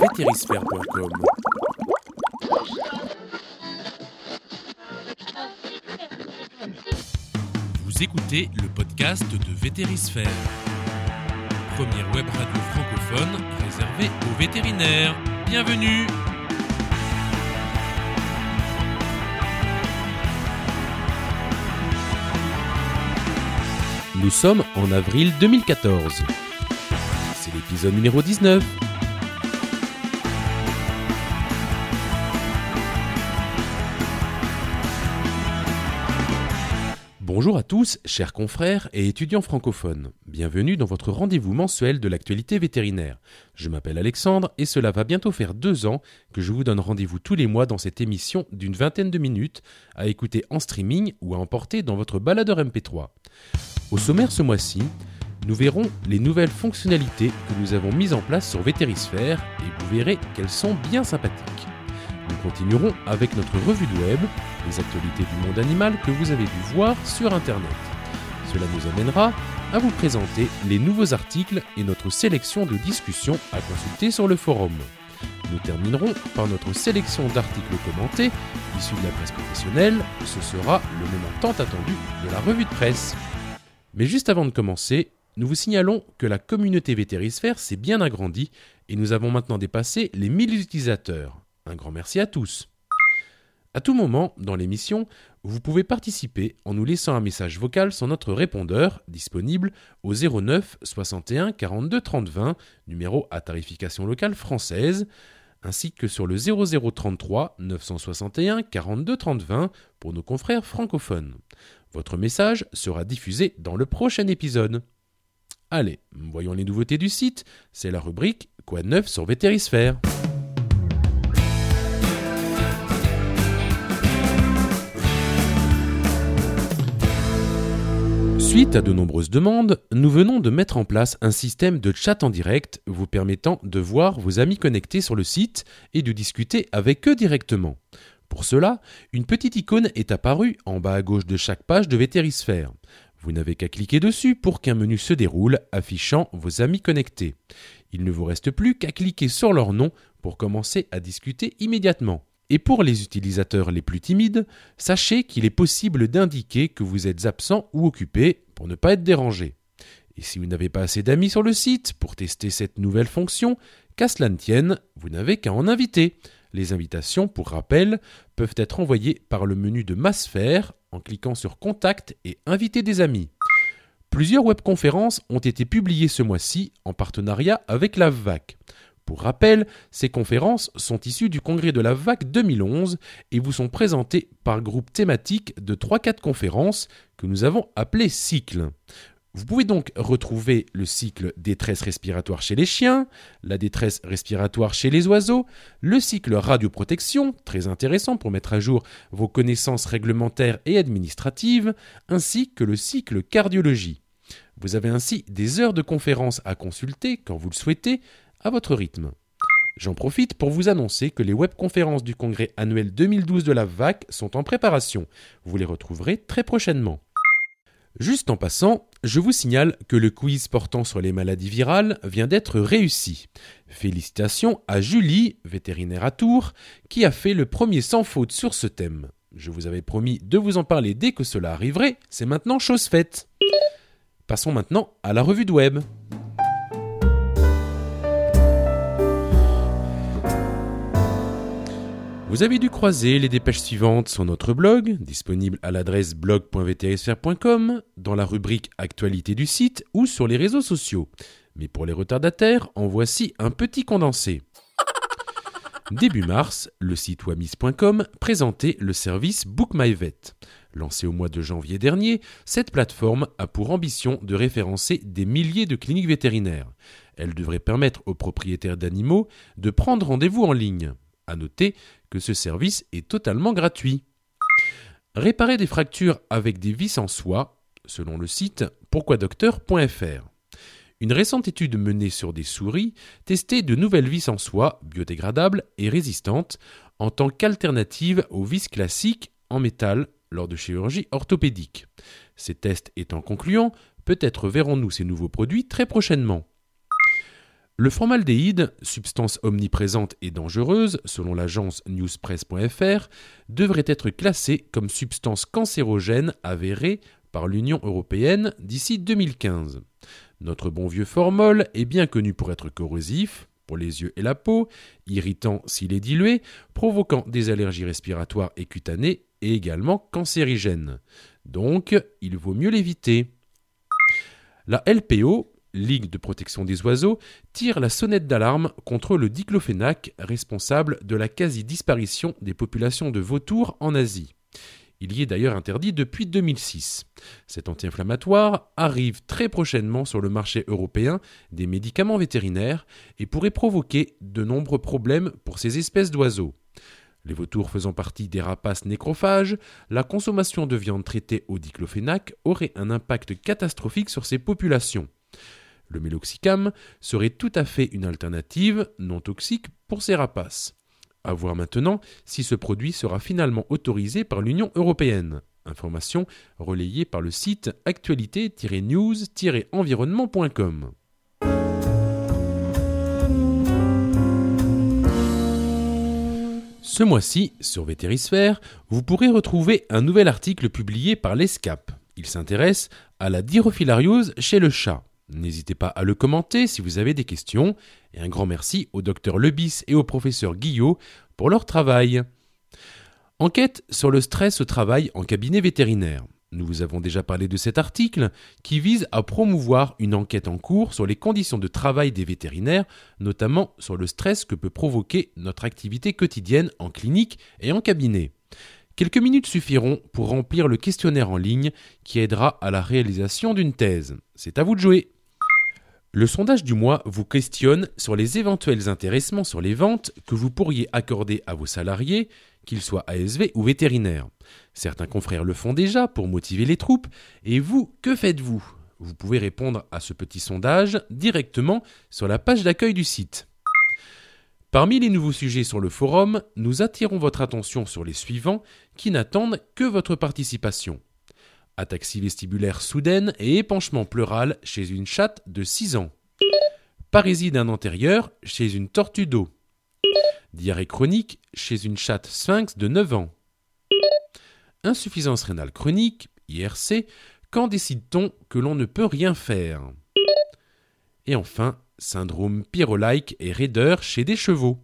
vétérisphère.com. Vous écoutez le podcast de Vétérisphère, première web radio francophone réservée aux vétérinaires. Bienvenue Nous sommes en avril 2014. C'est l'épisode numéro 19. Bonjour à tous, chers confrères et étudiants francophones. Bienvenue dans votre rendez-vous mensuel de l'actualité vétérinaire. Je m'appelle Alexandre et cela va bientôt faire deux ans que je vous donne rendez-vous tous les mois dans cette émission d'une vingtaine de minutes à écouter en streaming ou à emporter dans votre baladeur MP3. Au sommaire ce mois-ci, nous verrons les nouvelles fonctionnalités que nous avons mises en place sur Vétérisphère et vous verrez qu'elles sont bien sympathiques. Nous continuerons avec notre revue de web, les actualités du monde animal que vous avez dû voir sur Internet. Cela nous amènera à vous présenter les nouveaux articles et notre sélection de discussions à consulter sur le forum. Nous terminerons par notre sélection d'articles commentés issus de la presse professionnelle. Ce sera le moment tant attendu de la revue de presse. Mais juste avant de commencer, nous vous signalons que la communauté Vétérisphère s'est bien agrandie et nous avons maintenant dépassé les 1000 utilisateurs. Un grand merci à tous. À tout moment, dans l'émission, vous pouvez participer en nous laissant un message vocal sur notre répondeur, disponible au 09 61 42 30 20, numéro à tarification locale française, ainsi que sur le 0033 961 42 30 20 pour nos confrères francophones. Votre message sera diffusé dans le prochain épisode. Allez, voyons les nouveautés du site, c'est la rubrique Quoi de neuf sur Vétérisphère? Suite à de nombreuses demandes, nous venons de mettre en place un système de chat en direct vous permettant de voir vos amis connectés sur le site et de discuter avec eux directement. Pour cela, une petite icône est apparue en bas à gauche de chaque page de Vétérisphère. Vous n'avez qu'à cliquer dessus pour qu'un menu se déroule affichant vos amis connectés. Il ne vous reste plus qu'à cliquer sur leur nom pour commencer à discuter immédiatement. Et pour les utilisateurs les plus timides, sachez qu'il est possible d'indiquer que vous êtes absent ou occupé pour ne pas être dérangé. Et si vous n'avez pas assez d'amis sur le site pour tester cette nouvelle fonction, qu'à cela ne tienne, vous n'avez qu'à en inviter. Les invitations, pour rappel, peuvent être envoyées par le menu de Massphère en cliquant sur Contact et Inviter des amis. Plusieurs webconférences ont été publiées ce mois-ci en partenariat avec la VAC. Pour rappel, ces conférences sont issues du congrès de la VAC 2011 et vous sont présentées par groupe thématique de 3-4 conférences que nous avons appelées cycles. Vous pouvez donc retrouver le cycle détresse respiratoire chez les chiens, la détresse respiratoire chez les oiseaux, le cycle radioprotection, très intéressant pour mettre à jour vos connaissances réglementaires et administratives, ainsi que le cycle cardiologie. Vous avez ainsi des heures de conférences à consulter quand vous le souhaitez, à votre rythme. J'en profite pour vous annoncer que les webconférences du congrès annuel 2012 de la VAC sont en préparation. Vous les retrouverez très prochainement. Juste en passant, je vous signale que le quiz portant sur les maladies virales vient d'être réussi. Félicitations à Julie, vétérinaire à Tours, qui a fait le premier sans faute sur ce thème. Je vous avais promis de vous en parler dès que cela arriverait, c'est maintenant chose faite. Passons maintenant à la revue de web. Vous avez dû croiser les dépêches suivantes sur notre blog, disponible à l'adresse blog.vtsfr.com, dans la rubrique Actualité du site ou sur les réseaux sociaux. Mais pour les retardataires, en voici un petit condensé. Début mars, le site wamis.com présentait le service BookMyVet. Lancé au mois de janvier dernier, cette plateforme a pour ambition de référencer des milliers de cliniques vétérinaires. Elle devrait permettre aux propriétaires d'animaux de prendre rendez-vous en ligne. À noter que ce service est totalement gratuit. Réparer des fractures avec des vis en soie, selon le site pourquoidocteur.fr. Une récente étude menée sur des souris testait de nouvelles vis en soie biodégradables et résistantes en tant qu'alternative aux vis classiques en métal lors de chirurgie orthopédique. Ces tests étant concluants, peut-être verrons-nous ces nouveaux produits très prochainement. Le formaldéhyde, substance omniprésente et dangereuse, selon l'agence newspress.fr, devrait être classé comme substance cancérogène avérée par l'Union européenne d'ici 2015. Notre bon vieux formol est bien connu pour être corrosif, pour les yeux et la peau, irritant s'il est dilué, provoquant des allergies respiratoires et cutanées et également cancérigène. Donc, il vaut mieux l'éviter. La LPO, Ligue de protection des oiseaux, tire la sonnette d'alarme contre le diclofénac responsable de la quasi-disparition des populations de vautours en Asie. Il y est d'ailleurs interdit depuis 2006. Cet anti-inflammatoire arrive très prochainement sur le marché européen des médicaments vétérinaires et pourrait provoquer de nombreux problèmes pour ces espèces d'oiseaux. Les vautours faisant partie des rapaces nécrophages, la consommation de viande traitée au diclofénac aurait un impact catastrophique sur ces populations. Le méloxicam serait tout à fait une alternative non toxique pour ces rapaces. À voir maintenant si ce produit sera finalement autorisé par l'Union européenne. Information relayée par le site actualité-news-environnement.com. Ce mois-ci, sur Vétérisphère, vous pourrez retrouver un nouvel article publié par l'ESCAP. Il s'intéresse à la dirophilariose chez le chat. N'hésitez pas à le commenter si vous avez des questions. Et un grand merci au docteur Lebis et au professeur Guillot pour leur travail. Enquête sur le stress au travail en cabinet vétérinaire. Nous vous avons déjà parlé de cet article qui vise à promouvoir une enquête en cours sur les conditions de travail des vétérinaires, notamment sur le stress que peut provoquer notre activité quotidienne en clinique et en cabinet. Quelques minutes suffiront pour remplir le questionnaire en ligne qui aidera à la réalisation d'une thèse. C'est à vous de jouer. Le sondage du mois vous questionne sur les éventuels intéressements sur les ventes que vous pourriez accorder à vos salariés, qu'ils soient ASV ou vétérinaires. Certains confrères le font déjà pour motiver les troupes, et vous, que faites-vous? Vous pouvez répondre à ce petit sondage directement sur la page d'accueil du site. Parmi les nouveaux sujets sur le forum, nous attirons votre attention sur les suivants qui n'attendent que votre participation ataxie vestibulaire soudaine et épanchement pleural chez une chatte de 6 ans. Parésie d'un antérieur chez une tortue d'eau. Diarrhée chronique chez une chatte sphinx de 9 ans. Insuffisance rénale chronique, IRC, quand décide-t-on que l'on ne peut rien faire? Et enfin, syndrome pyrolike et raideur chez des chevaux.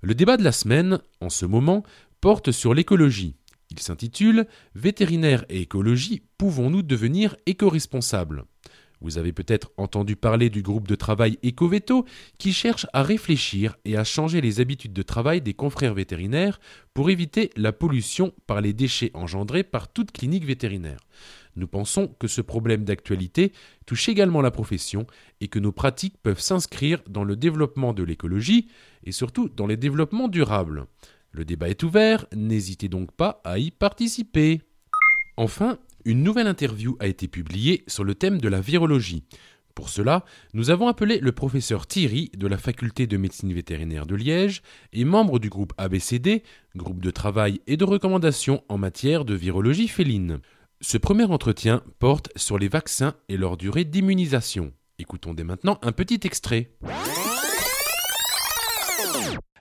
Le débat de la semaine, en ce moment, porte sur l'écologie. Il s'intitule Vétérinaire et écologie, pouvons-nous devenir éco-responsables? Vous avez peut-être entendu parler du groupe de travail Ecoveto qui cherche à réfléchir et à changer les habitudes de travail des confrères vétérinaires pour éviter la pollution par les déchets engendrés par toute clinique vétérinaire. Nous pensons que ce problème d'actualité touche également la profession et que nos pratiques peuvent s'inscrire dans le développement de l'écologie et surtout dans les développements durables. Le débat est ouvert, n'hésitez donc pas à y participer. Enfin, une nouvelle interview a été publiée sur le thème de la virologie. Pour cela, nous avons appelé le professeur Thierry de la faculté de médecine vétérinaire de Liège et membre du groupe ABCD, groupe de travail et de recommandation en matière de virologie féline. Ce premier entretien porte sur les vaccins et leur durée d'immunisation. Écoutons dès maintenant un petit extrait.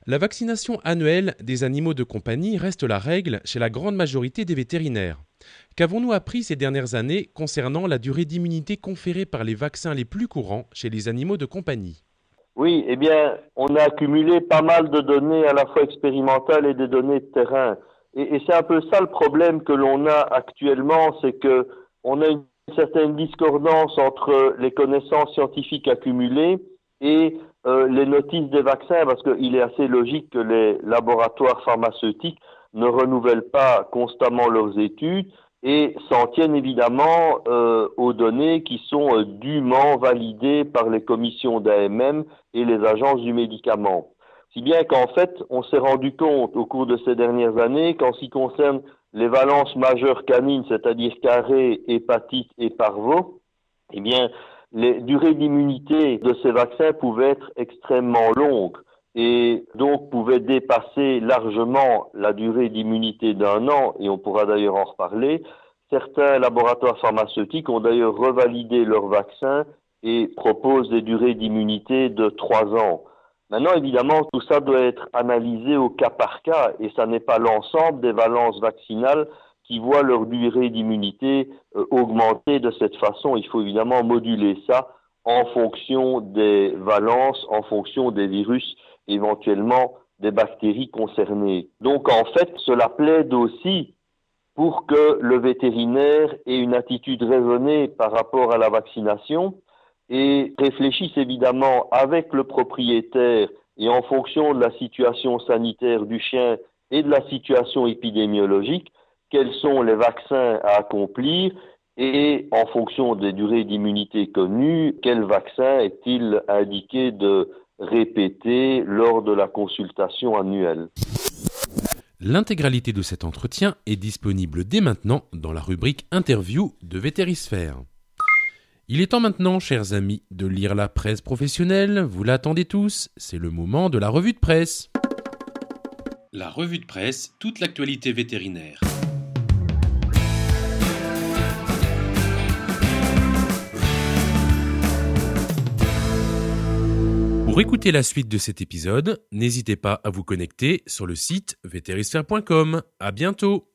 La vaccination annuelle des animaux de compagnie reste la règle chez la grande majorité des vétérinaires. Qu'avons-nous appris ces dernières années concernant la durée d'immunité conférée par les vaccins les plus courants chez les animaux de compagnie? Oui, eh bien, on a accumulé pas mal de données à la fois expérimentales et des données de terrain. Et, c'est un peu ça le problème que l'on a actuellement, c'est que on a une certaine discordance entre les connaissances scientifiques accumulées et euh, les notices des vaccins, parce qu'il est assez logique que les laboratoires pharmaceutiques ne renouvellent pas constamment leurs études et s'en tiennent évidemment euh, aux données qui sont euh, dûment validées par les commissions d'AMM et les agences du médicament. Si bien qu'en fait, on s'est rendu compte au cours de ces dernières années qu'en ce qui concerne les valences majeures canines, c'est-à-dire carré, hépatite et parvo, eh bien, les durées d'immunité de ces vaccins pouvaient être extrêmement longues et donc pouvaient dépasser largement la durée d'immunité d'un an, et on pourra d'ailleurs en reparler. Certains laboratoires pharmaceutiques ont d'ailleurs revalidé leurs vaccins et propose des durées d'immunité de trois ans. Maintenant, évidemment, tout ça doit être analysé au cas par cas et ça n'est pas l'ensemble des valences vaccinales qui voient leur durée d'immunité euh, augmenter de cette façon. Il faut évidemment moduler ça en fonction des valences, en fonction des virus, éventuellement des bactéries concernées. Donc en fait, cela plaide aussi pour que le vétérinaire ait une attitude raisonnée par rapport à la vaccination et réfléchisse évidemment avec le propriétaire et en fonction de la situation sanitaire du chien et de la situation épidémiologique, quels sont les vaccins à accomplir et en fonction des durées d'immunité connues, quel vaccin est-il indiqué de répéter lors de la consultation annuelle. L'intégralité de cet entretien est disponible dès maintenant dans la rubrique Interview de Vétérisphère. Il est temps maintenant, chers amis, de lire la presse professionnelle. Vous l'attendez tous, c'est le moment de la revue de presse. La revue de presse, toute l'actualité vétérinaire. Pour écouter la suite de cet épisode, n'hésitez pas à vous connecter sur le site vétérisphère.com. À bientôt!